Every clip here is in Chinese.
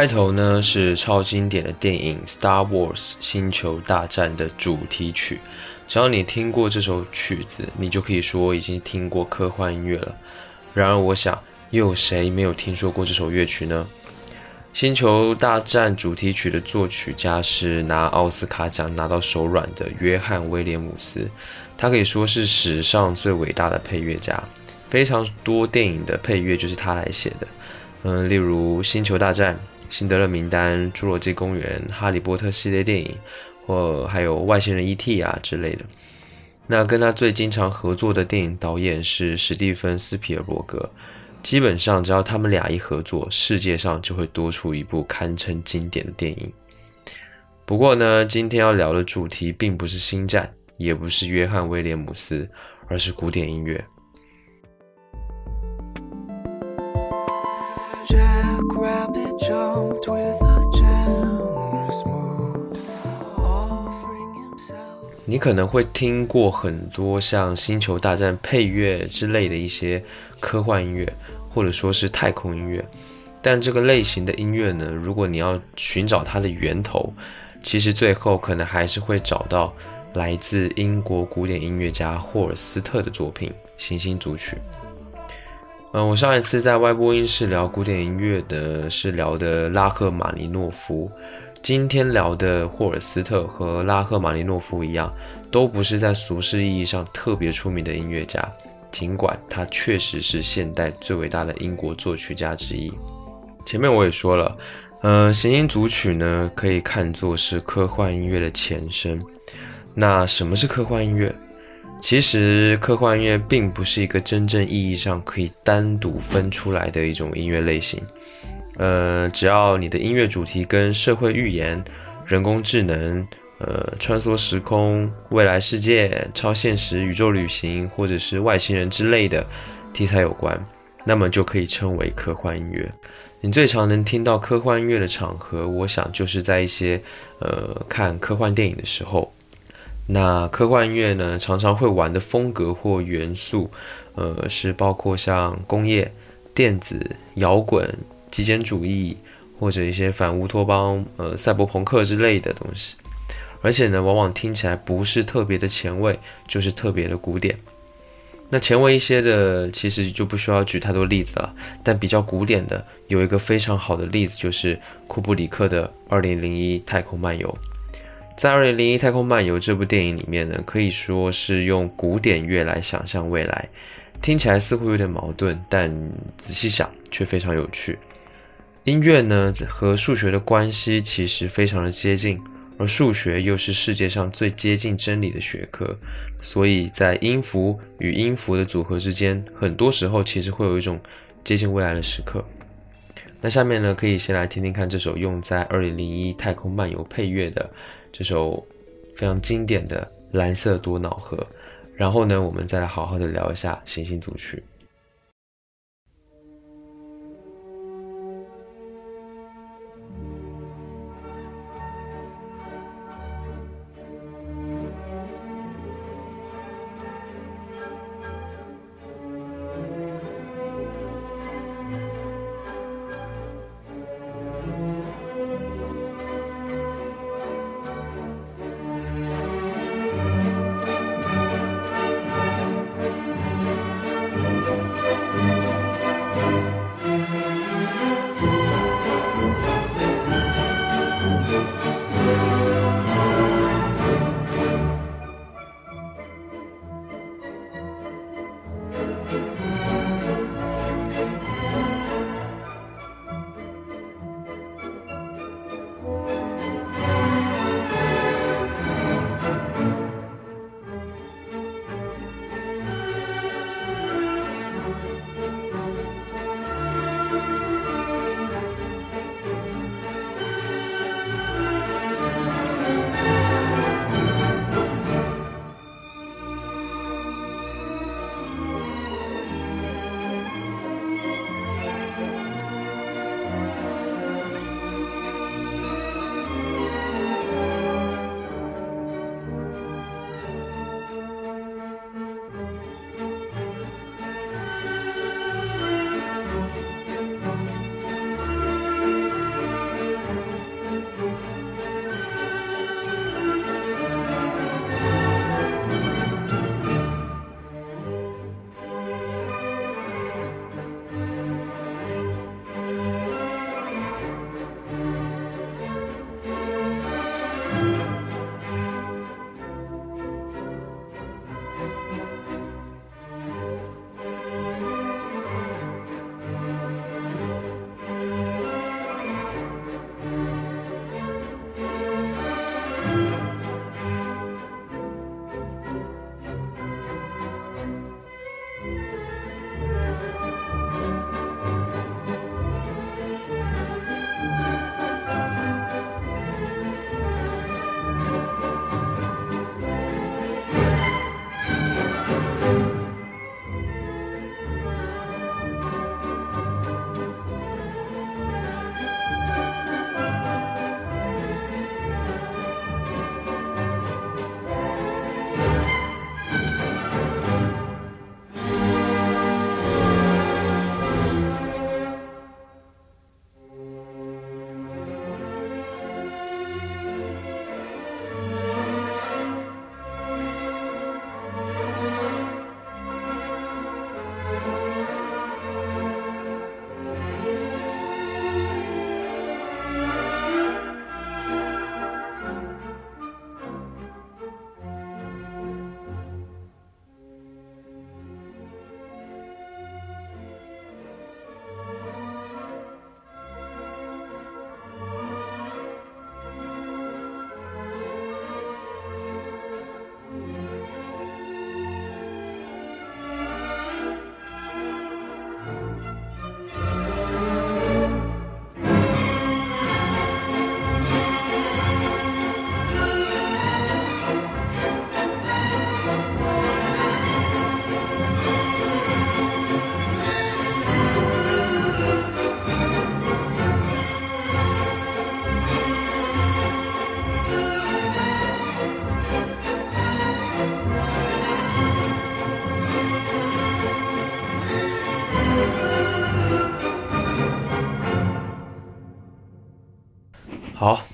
开头呢是超经典的电影《Star Wars：星球大战》的主题曲，只要你听过这首曲子，你就可以说已经听过科幻音乐了。然而，我想又有谁没有听说过这首乐曲呢？《星球大战》主题曲的作曲家是拿奥斯卡奖拿到手软的约翰·威廉姆斯，他可以说是史上最伟大的配乐家，非常多电影的配乐就是他来写的。嗯，例如《星球大战》。辛德勒名单、侏罗纪公园、哈利波特系列电影，或还有外星人 E.T. 啊之类的。那跟他最经常合作的电影导演是史蒂芬斯皮尔伯格。基本上只要他们俩一合作，世界上就会多出一部堪称经典的电影。不过呢，今天要聊的主题并不是星战，也不是约翰威廉姆斯，而是古典音乐。你可能会听过很多像《星球大战》配乐之类的一些科幻音乐，或者说是太空音乐。但这个类型的音乐呢，如果你要寻找它的源头，其实最后可能还是会找到来自英国古典音乐家霍尔斯特的作品《行星组曲》。嗯，我上一次在外播音室聊古典音乐的是聊的拉赫玛尼诺夫。今天聊的霍尔斯特和拉赫玛尼诺夫一样，都不是在俗世意义上特别出名的音乐家，尽管他确实是现代最伟大的英国作曲家之一。前面我也说了，嗯，行星组曲呢可以看作是科幻音乐的前身。那什么是科幻音乐？其实科幻音乐并不是一个真正意义上可以单独分出来的一种音乐类型。呃，只要你的音乐主题跟社会预言、人工智能、呃，穿梭时空、未来世界、超现实、宇宙旅行，或者是外星人之类的题材有关，那么就可以称为科幻音乐。你最常能听到科幻音乐的场合，我想就是在一些呃看科幻电影的时候。那科幻音乐呢，常常会玩的风格或元素，呃，是包括像工业、电子、摇滚。极简主义或者一些反乌托邦、呃赛博朋克之类的东西，而且呢，往往听起来不是特别的前卫，就是特别的古典。那前卫一些的，其实就不需要举太多例子了。但比较古典的，有一个非常好的例子，就是库布里克的《二零零一太空漫游》。在《二零零一太空漫游》这部电影里面呢，可以说是用古典乐来想象未来，听起来似乎有点矛盾，但仔细想却非常有趣。音乐呢和数学的关系其实非常的接近，而数学又是世界上最接近真理的学科，所以在音符与音符的组合之间，很多时候其实会有一种接近未来的时刻。那下面呢，可以先来听听看这首用在《二零零一太空漫游》配乐的这首非常经典的《蓝色多瑙河》，然后呢，我们再来好好的聊一下行星组曲。Música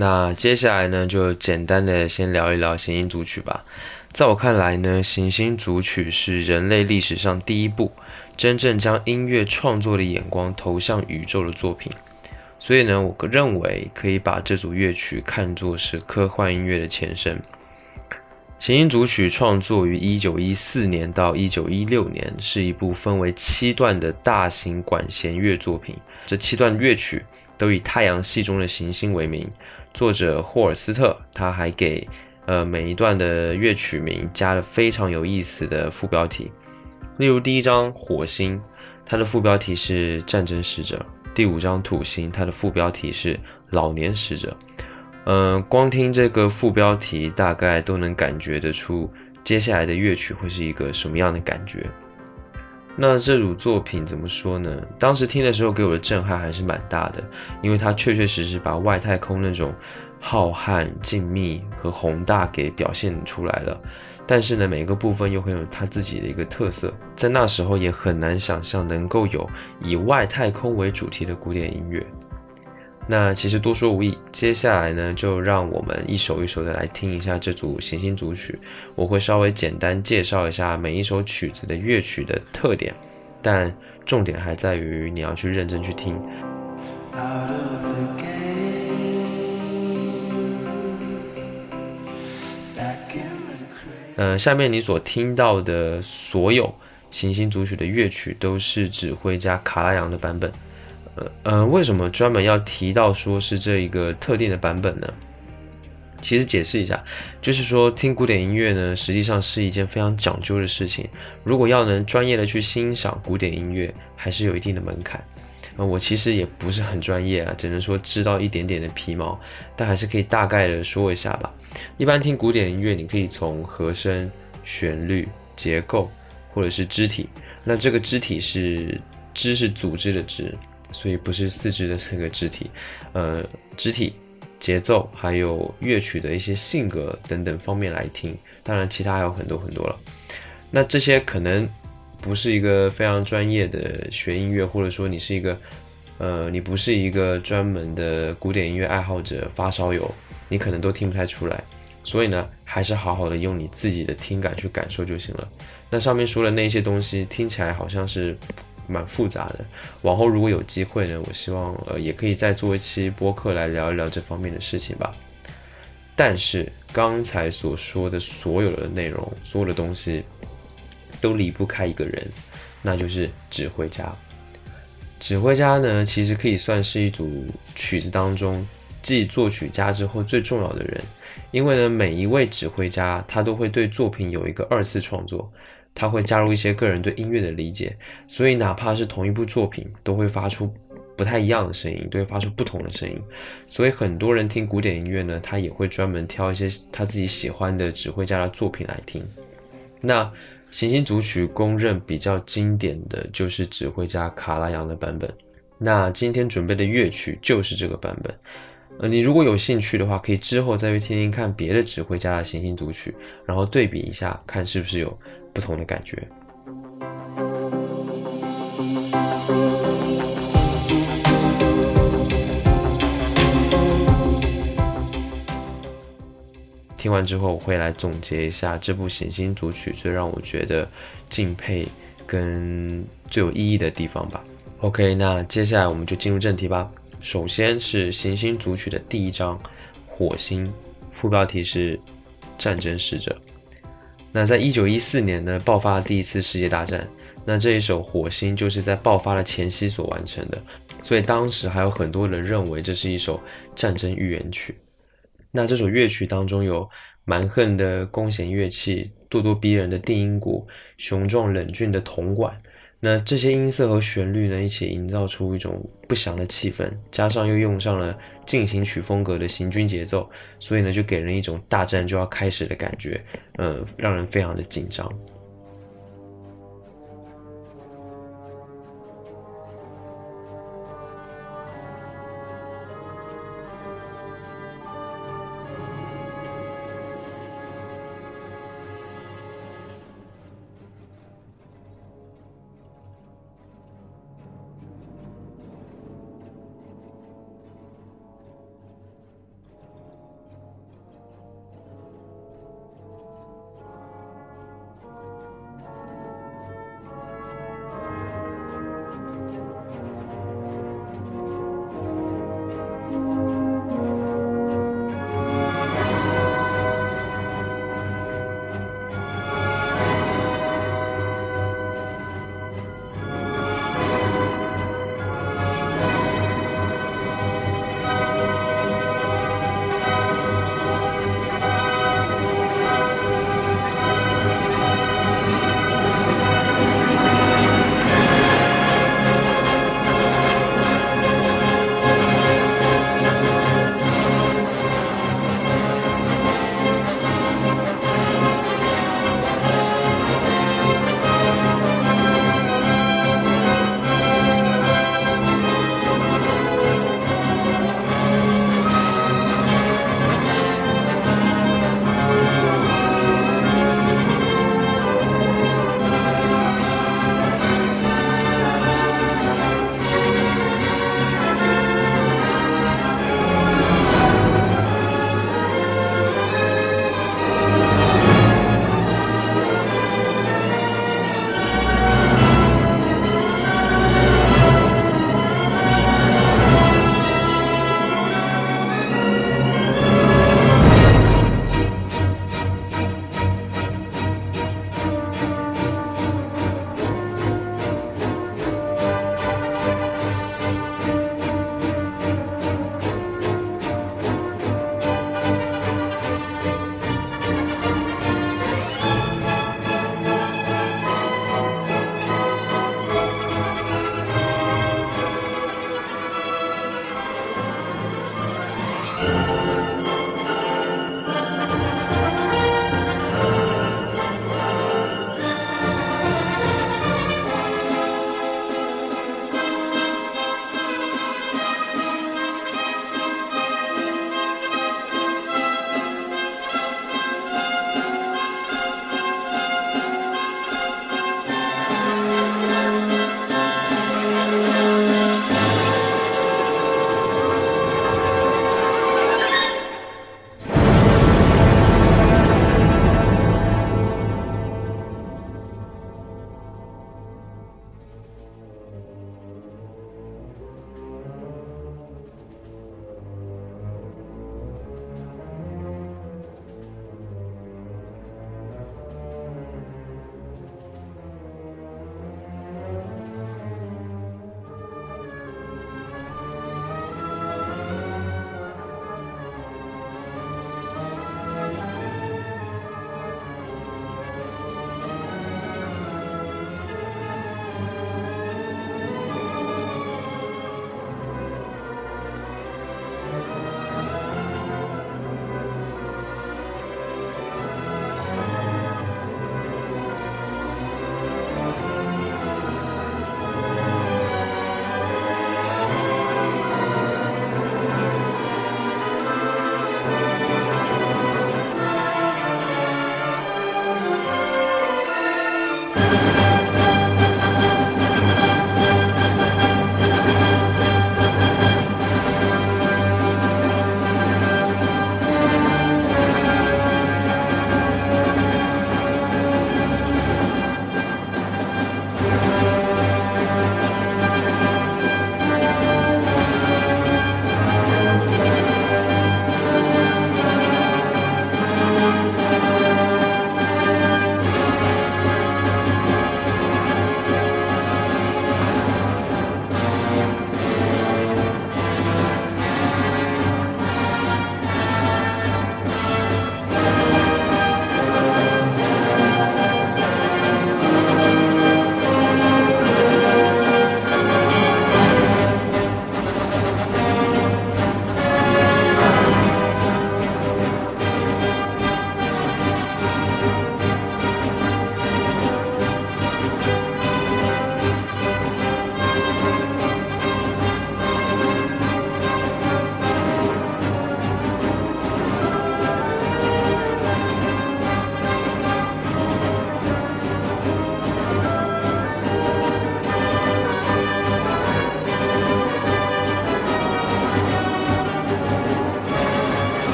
那接下来呢，就简单的先聊一聊行星组曲吧。在我看来呢，行星组曲是人类历史上第一部真正将音乐创作的眼光投向宇宙的作品。所以呢，我认为可以把这组乐曲看作是科幻音乐的前身。行星组曲创作于一九一四年到一九一六年，是一部分为七段的大型管弦乐作品。这七段乐曲都以太阳系中的行星为名。作者霍尔斯特他还给呃每一段的乐曲名加了非常有意思的副标题。例如第一章火星，它的副标题是战争使者；第五章土星，它的副标题是老年使者。嗯，光听这个副标题，大概都能感觉得出接下来的乐曲会是一个什么样的感觉。那这组作品怎么说呢？当时听的时候给我的震撼还是蛮大的，因为它确确实实把外太空那种浩瀚、静谧和宏大给表现出来了。但是呢，每个部分又很有它自己的一个特色，在那时候也很难想象能够有以外太空为主题的古典音乐。那其实多说无益，接下来呢，就让我们一首一首的来听一下这组行星组曲。我会稍微简单介绍一下每一首曲子的乐曲的特点，但重点还在于你要去认真去听。嗯，下面你所听到的所有行星组曲的乐曲都是指挥家卡拉扬的版本。呃，为什么专门要提到说是这一个特定的版本呢？其实解释一下，就是说听古典音乐呢，实际上是一件非常讲究的事情。如果要能专业的去欣赏古典音乐，还是有一定的门槛。呃，我其实也不是很专业啊，只能说知道一点点的皮毛，但还是可以大概的说一下吧。一般听古典音乐，你可以从和声、旋律、结构，或者是肢体。那这个肢体是肢是组织的肢。所以不是四肢的这个肢体，呃，肢体、节奏还有乐曲的一些性格等等方面来听，当然其他还有很多很多了。那这些可能不是一个非常专业的学音乐，或者说你是一个，呃，你不是一个专门的古典音乐爱好者、发烧友，你可能都听不太出来。所以呢，还是好好的用你自己的听感去感受就行了。那上面说的那些东西听起来好像是。蛮复杂的，往后如果有机会呢，我希望呃也可以再做一期播客来聊一聊这方面的事情吧。但是刚才所说的所有的内容，所有的东西都离不开一个人，那就是指挥家。指挥家呢，其实可以算是一组曲子当中继作曲家之后最重要的人，因为呢，每一位指挥家他都会对作品有一个二次创作。他会加入一些个人对音乐的理解，所以哪怕是同一部作品，都会发出不太一样的声音，都会发出不同的声音。所以很多人听古典音乐呢，他也会专门挑一些他自己喜欢的指挥家的作品来听。那行星组曲公认比较经典的就是指挥家卡拉扬的版本。那今天准备的乐曲就是这个版本。呃，你如果有兴趣的话，可以之后再去听听看别的指挥家的行星组曲，然后对比一下，看是不是有。不同的感觉。听完之后，我会来总结一下这部行星组曲最让我觉得敬佩跟最有意义的地方吧。OK，那接下来我们就进入正题吧。首先是行星组曲的第一章《火星》，副标题是《战争使者》。那在一九一四年呢，爆发了第一次世界大战。那这一首《火星》就是在爆发的前夕所完成的，所以当时还有很多人认为这是一首战争预言曲。那这首乐曲当中有蛮横的弓弦乐器、咄咄逼人的定音鼓、雄壮冷峻的铜管。那这些音色和旋律呢，一起营造出一种不祥的气氛，加上又用上了进行曲风格的行军节奏，所以呢，就给人一种大战就要开始的感觉，嗯，让人非常的紧张。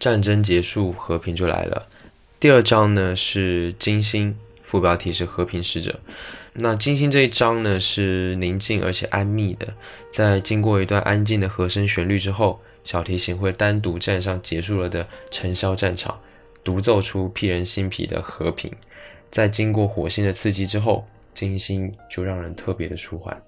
战争结束，和平就来了。第二章呢是金星，副标题是和平使者。那金星这一章呢是宁静而且安谧的，在经过一段安静的和声旋律之后，小提琴会单独站上结束了的尘嚣战场，独奏出辟人心脾的和平。在经过火星的刺激之后，金星就让人特别的舒缓。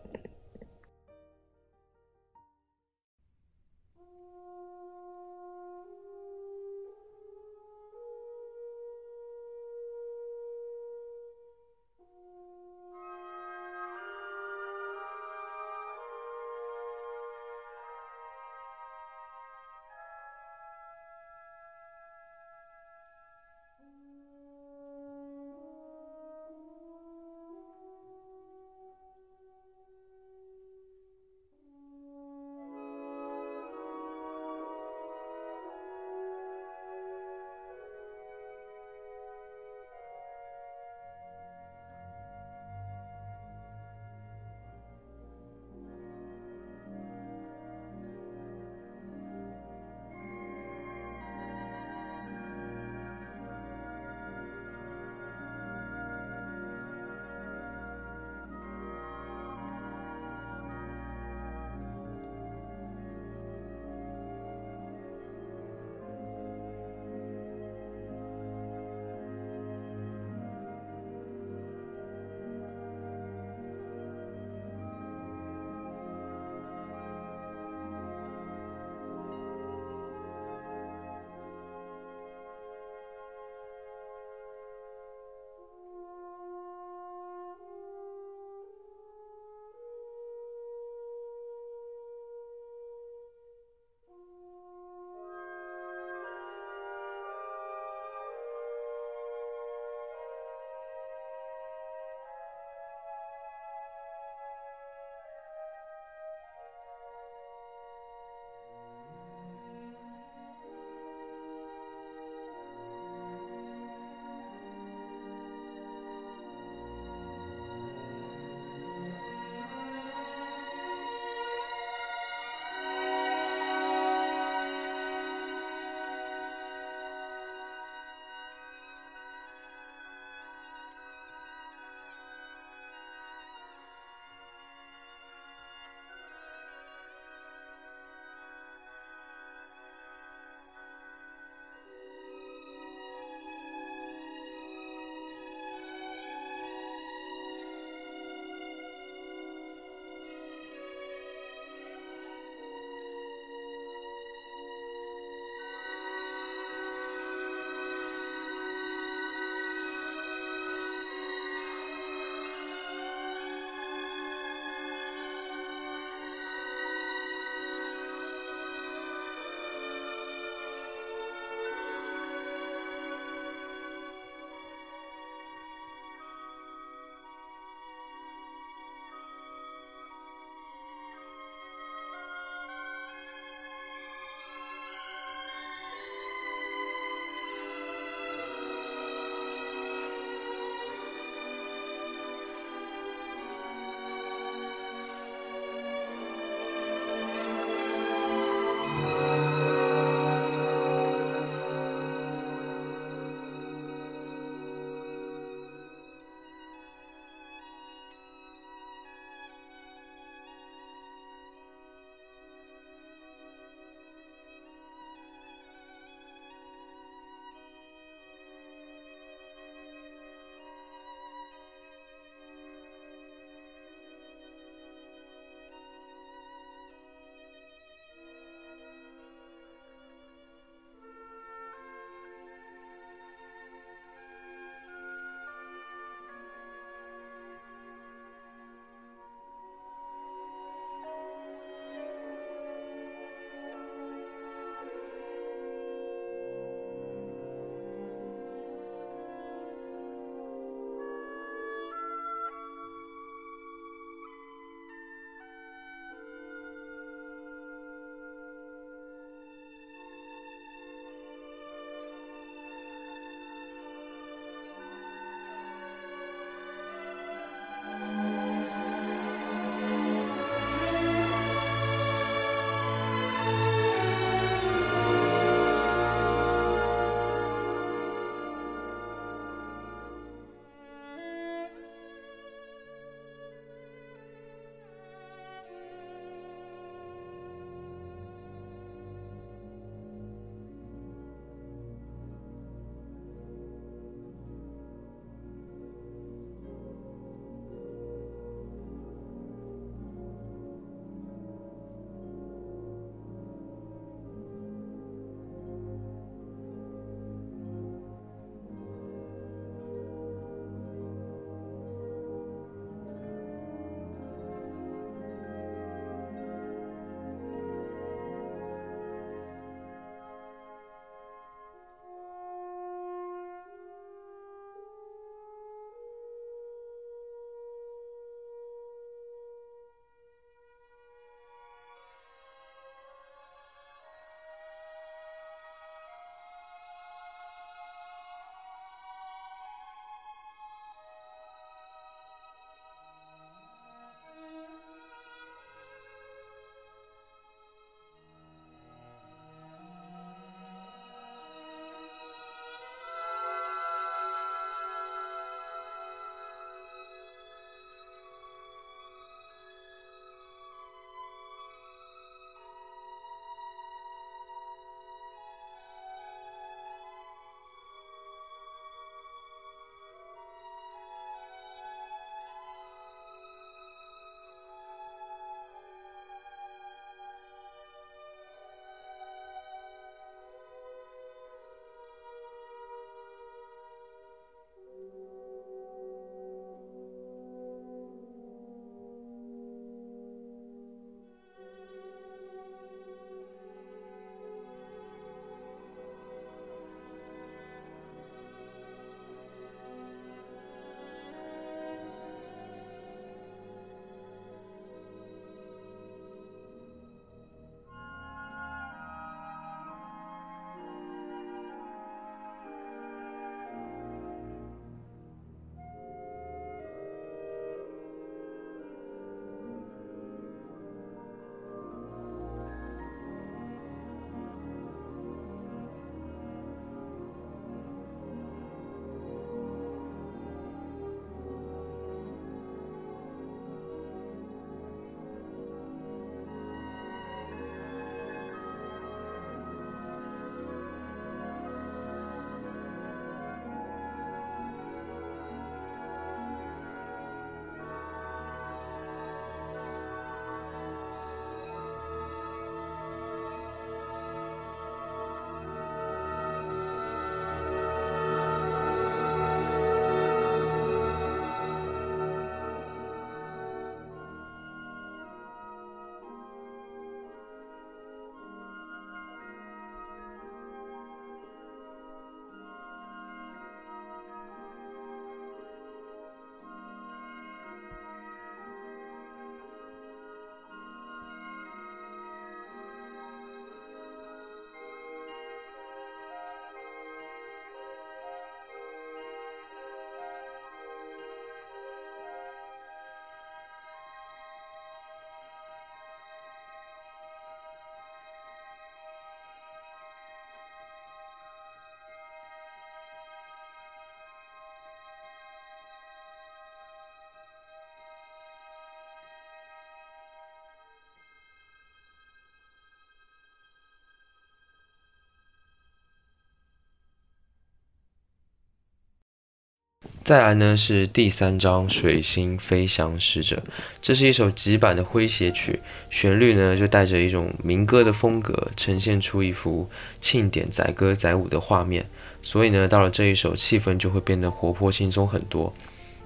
再来呢是第三章《水星飞翔使者》，这是一首极版的诙谐曲，旋律呢就带着一种民歌的风格，呈现出一幅庆典载歌载舞的画面。所以呢，到了这一首，气氛就会变得活泼轻松很多。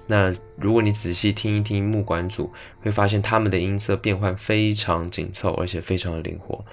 那如果你仔细听一听木管组，会发现他们的音色变换非常紧凑，而且非常的灵活。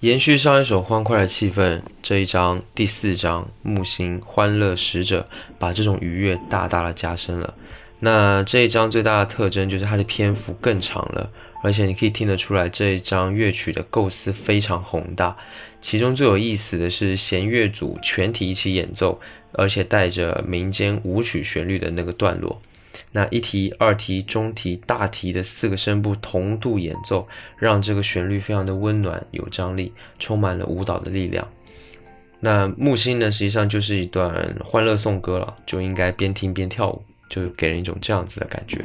延续上一首欢快的气氛，这一章第四章木星欢乐使者把这种愉悦大大的加深了。那这一章最大的特征就是它的篇幅更长了，而且你可以听得出来这一章乐曲的构思非常宏大。其中最有意思的是弦乐组全体一起演奏，而且带着民间舞曲旋律的那个段落。那一提、二提、中提、大提的四个声部同度演奏，让这个旋律非常的温暖、有张力，充满了舞蹈的力量。那木星呢，实际上就是一段欢乐颂歌了，就应该边听边跳舞，就给人一种这样子的感觉。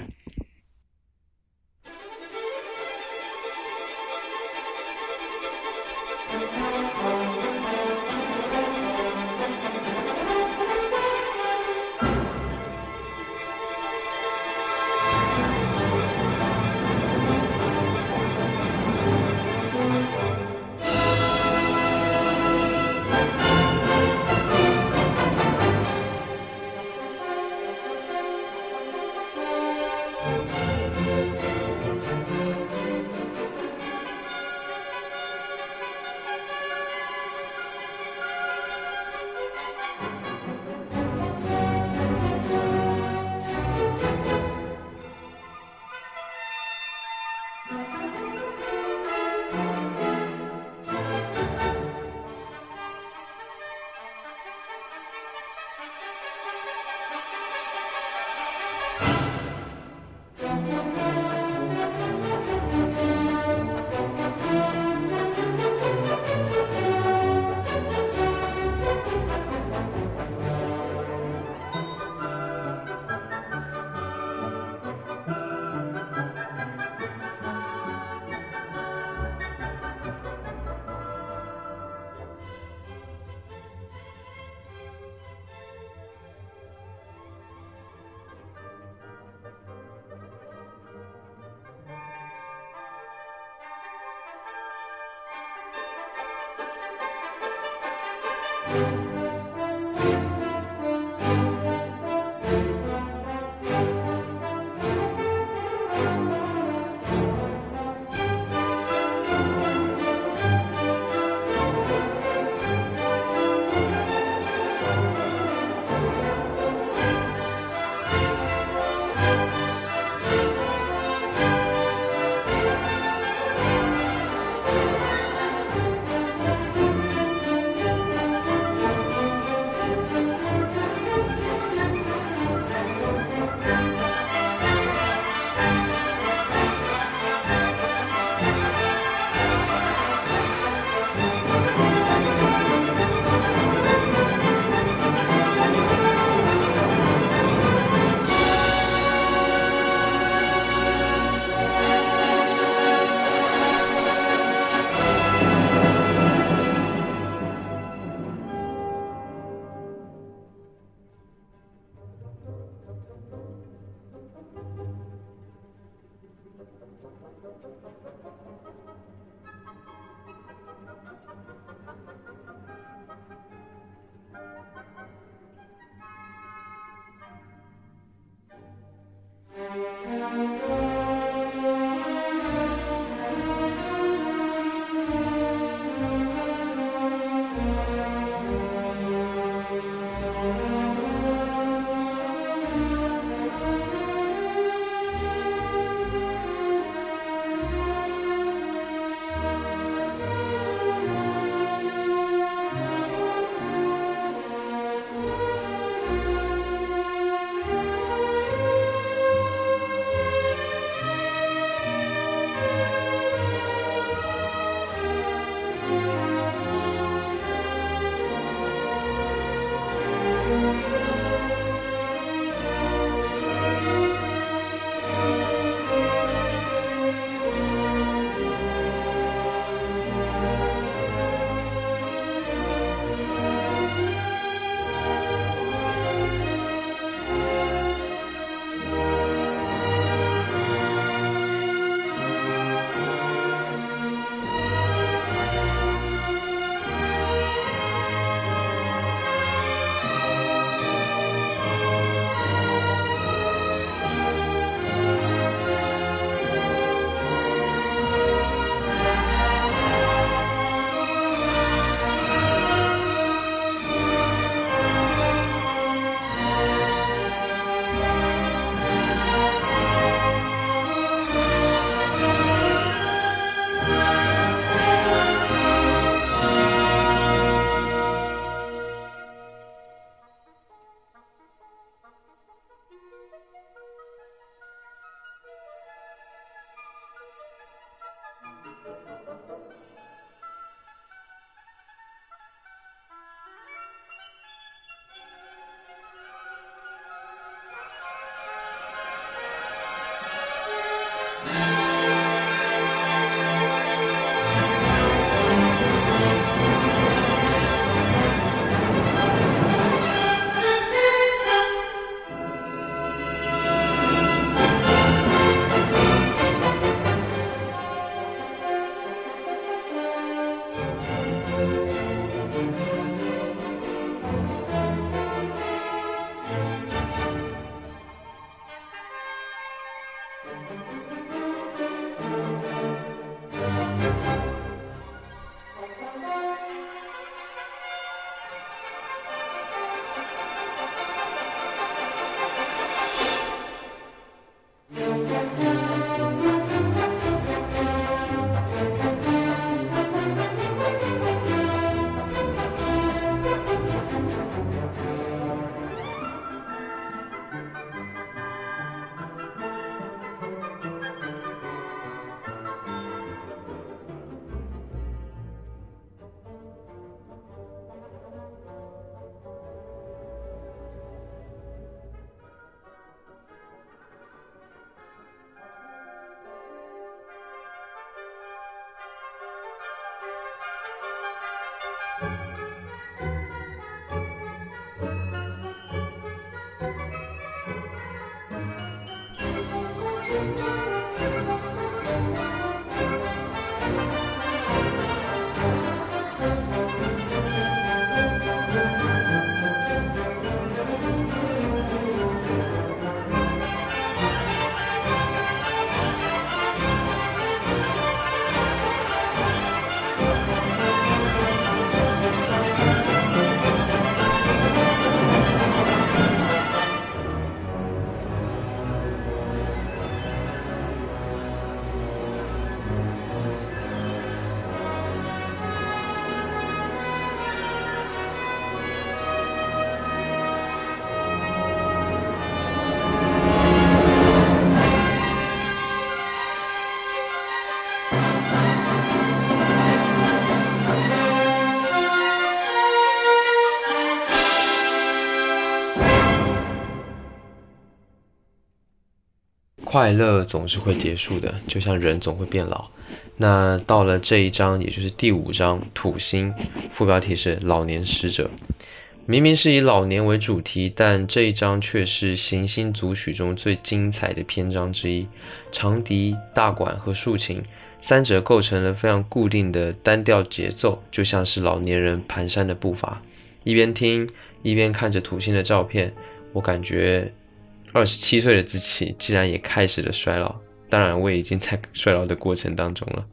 快乐总是会结束的，就像人总会变老。那到了这一章，也就是第五章土星，副标题是老年使者。明明是以老年为主题，但这一章却是行星组曲中最精彩的篇章之一。长笛、大管和竖琴三者构成了非常固定的单调节奏，就像是老年人蹒跚的步伐。一边听，一边看着土星的照片，我感觉。二十七岁的自己，竟然也开始了衰老。当然，我已经在衰老的过程当中了。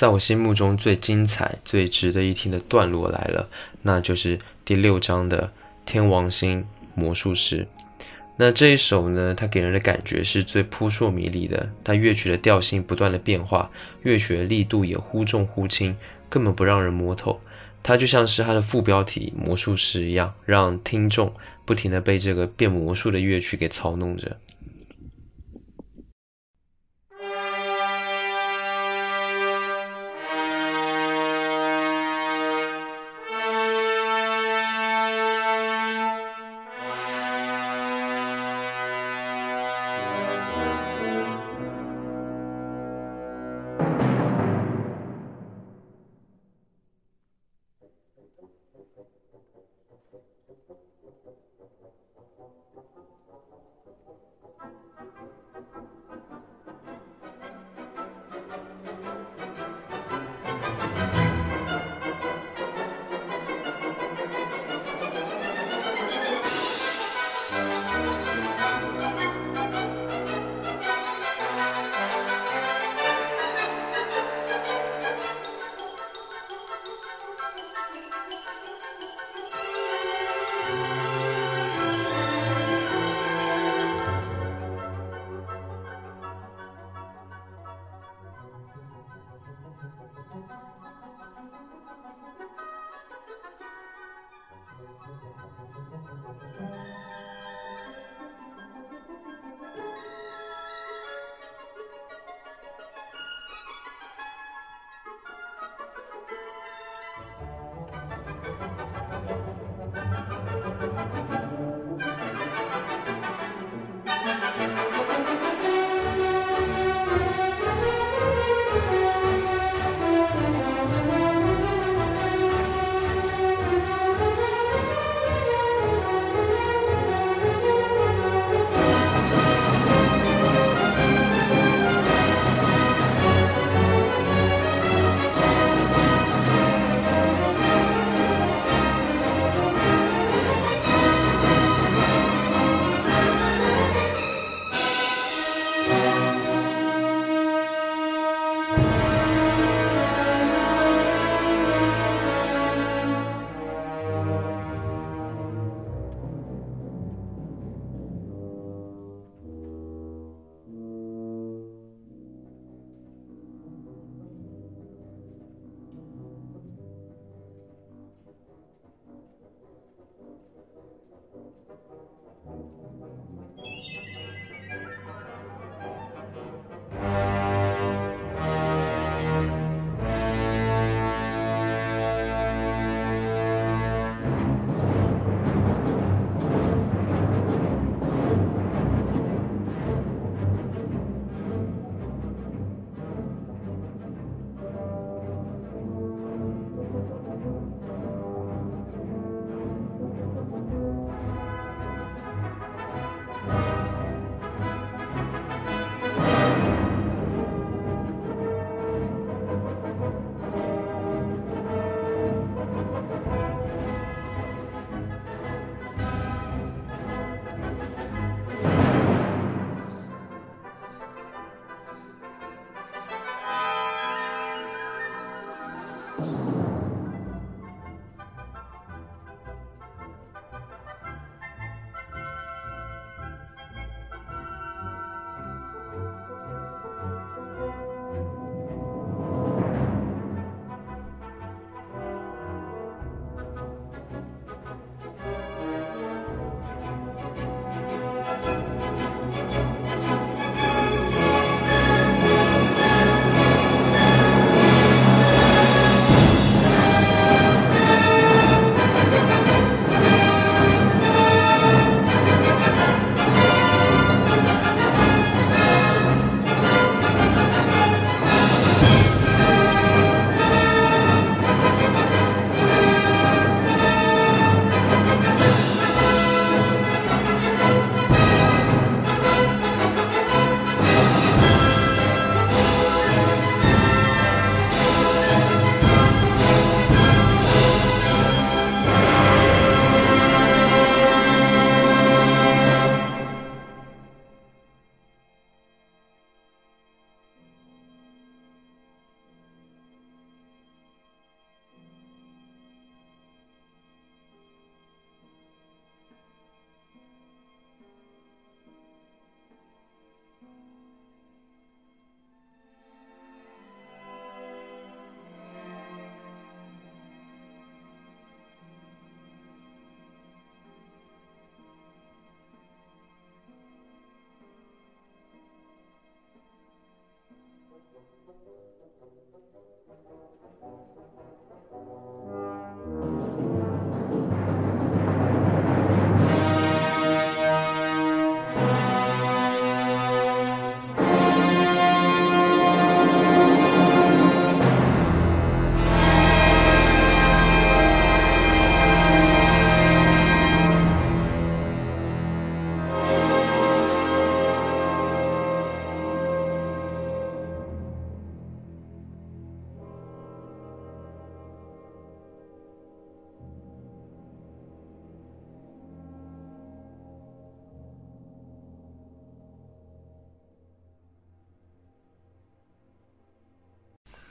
在我心目中最精彩、最值得一听的段落来了，那就是第六章的《天王星魔术师》。那这一首呢，它给人的感觉是最扑朔迷离的。它乐曲的调性不断的变化，乐曲的力度也忽重忽轻，根本不让人摸透。它就像是它的副标题“魔术师”一样，让听众不停的被这个变魔术的乐曲给操弄着。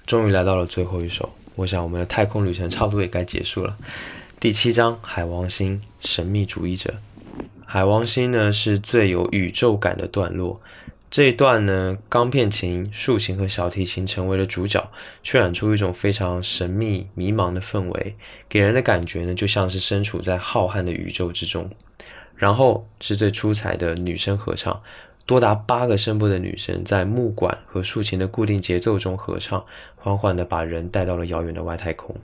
终于来到了最后一首，我想我们的太空旅程差不多也该结束了。第七章《海王星：神秘主义者》。海王星呢是最有宇宙感的段落，这一段呢，钢片琴、竖琴和小提琴成为了主角，渲染出一种非常神秘、迷茫的氛围，给人的感觉呢就像是身处在浩瀚的宇宙之中。然后是最出彩的女声合唱。多达八个声部的女声在木管和竖琴的固定节奏中合唱，缓缓地把人带到了遥远的外太空。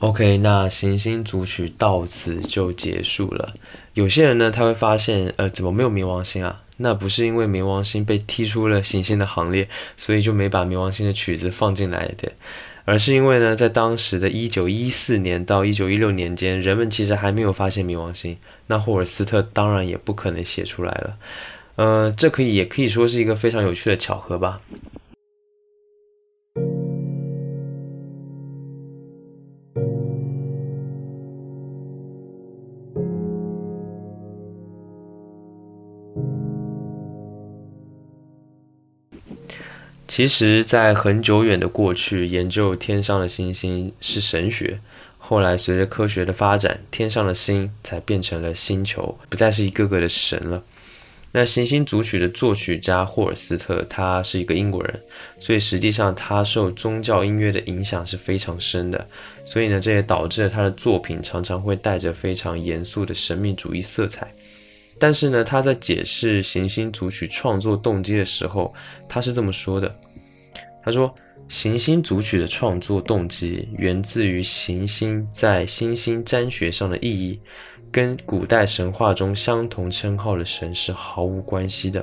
OK，那行星组曲到此就结束了。有些人呢，他会发现，呃，怎么没有冥王星啊？那不是因为冥王星被踢出了行星的行列，所以就没把冥王星的曲子放进来的，而是因为呢，在当时的一九一四年到一九一六年间，人们其实还没有发现冥王星，那霍尔斯特当然也不可能写出来了。呃，这可以也可以说是一个非常有趣的巧合吧。其实，在很久远的过去，研究天上的星星是神学。后来，随着科学的发展，天上的星才变成了星球，不再是一个个的神了。那行星组曲的作曲家霍尔斯特，他是一个英国人，所以实际上他受宗教音乐的影响是非常深的。所以呢，这也导致了他的作品常常会带着非常严肃的神秘主义色彩。但是呢，他在解释行星组曲创作动机的时候，他是这么说的：“他说，行星组曲的创作动机源自于行星在星星占学上的意义，跟古代神话中相同称号的神是毫无关系的。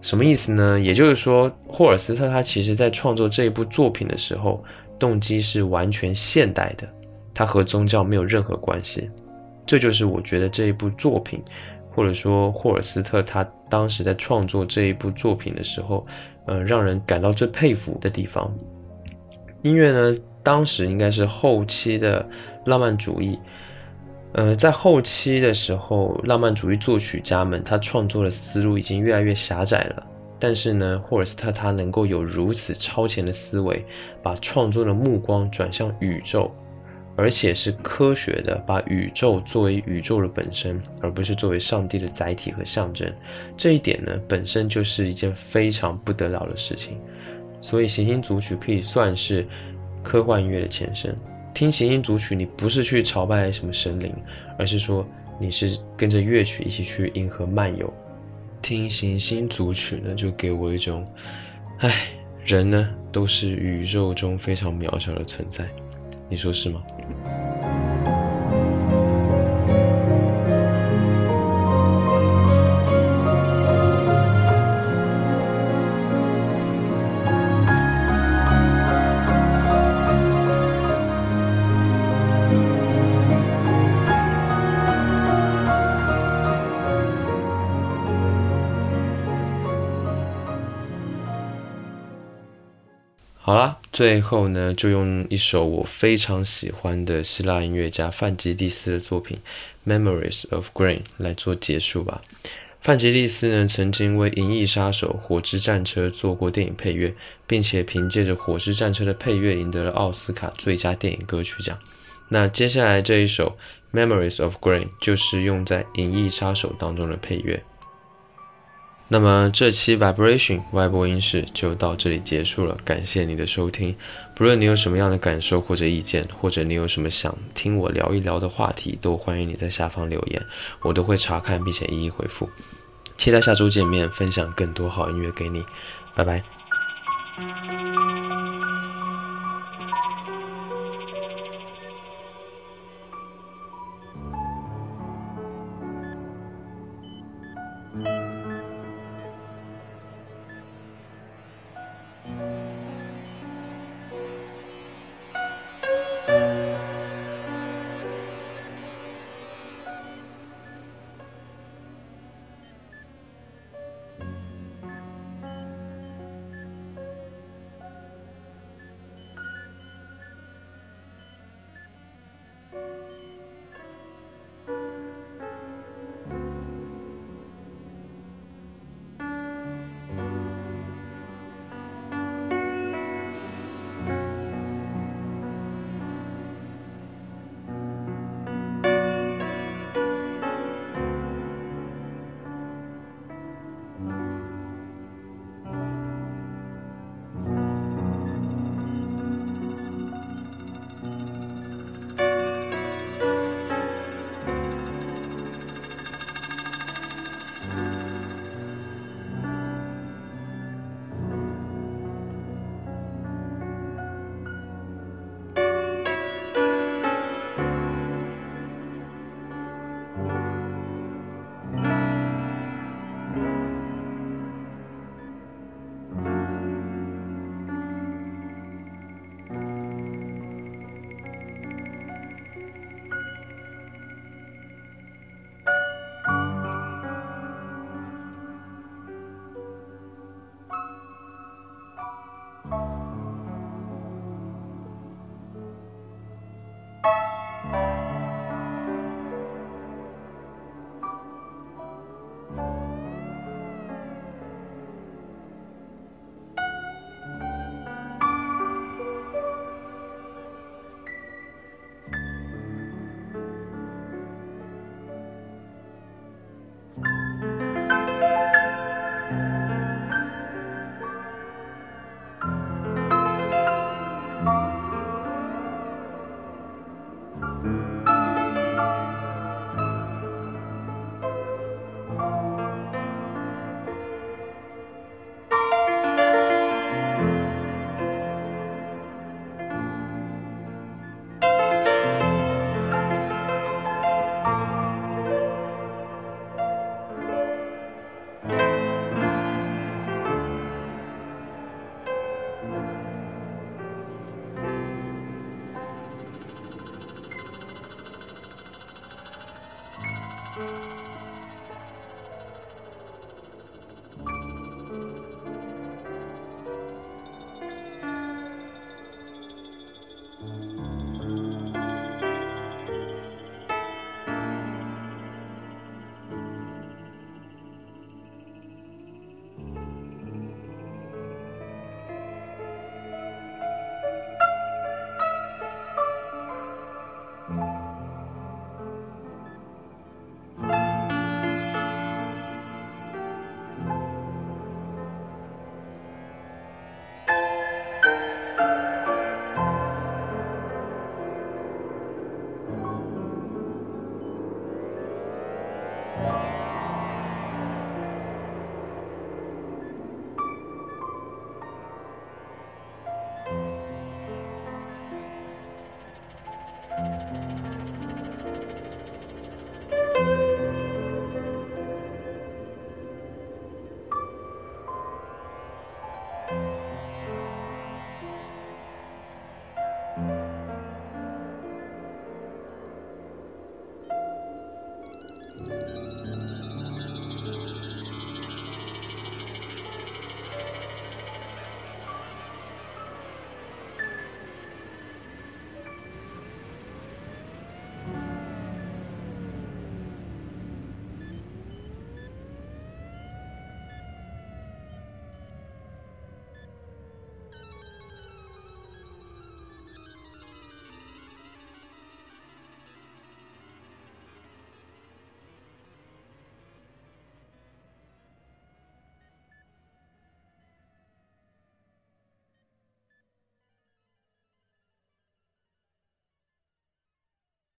什么意思呢？也就是说，霍尔斯特他其实在创作这一部作品的时候，动机是完全现代的，他和宗教没有任何关系。”这就是我觉得这一部作品，或者说霍尔斯特他当时在创作这一部作品的时候，呃，让人感到最佩服的地方。音乐呢，当时应该是后期的浪漫主义，呃，在后期的时候，浪漫主义作曲家们他创作的思路已经越来越狭窄了。但是呢，霍尔斯特他能够有如此超前的思维，把创作的目光转向宇宙。而且是科学的，把宇宙作为宇宙的本身，而不是作为上帝的载体和象征。这一点呢，本身就是一件非常不得了的事情。所以，行星组曲可以算是科幻音乐的前身。听行星组曲，你不是去朝拜什么神灵，而是说你是跟着乐曲一起去银河漫游。听行星组曲呢，就给我一种，唉，人呢都是宇宙中非常渺小的存在。你说是吗？Thank you. 最后呢，就用一首我非常喜欢的希腊音乐家范吉蒂斯的作品《Memories of Grain》来做结束吧。范吉蒂斯呢，曾经为《银翼杀手》《火之战车》做过电影配乐，并且凭借着《火之战车》的配乐赢得了奥斯卡最佳电影歌曲奖。那接下来这一首《Memories of Grain》就是用在《银翼杀手》当中的配乐。那么这期 Vibration 外播音室就到这里结束了，感谢你的收听。不论你有什么样的感受或者意见，或者你有什么想听我聊一聊的话题，都欢迎你在下方留言，我都会查看并且一一回复。期待下周见面，分享更多好音乐给你，拜拜。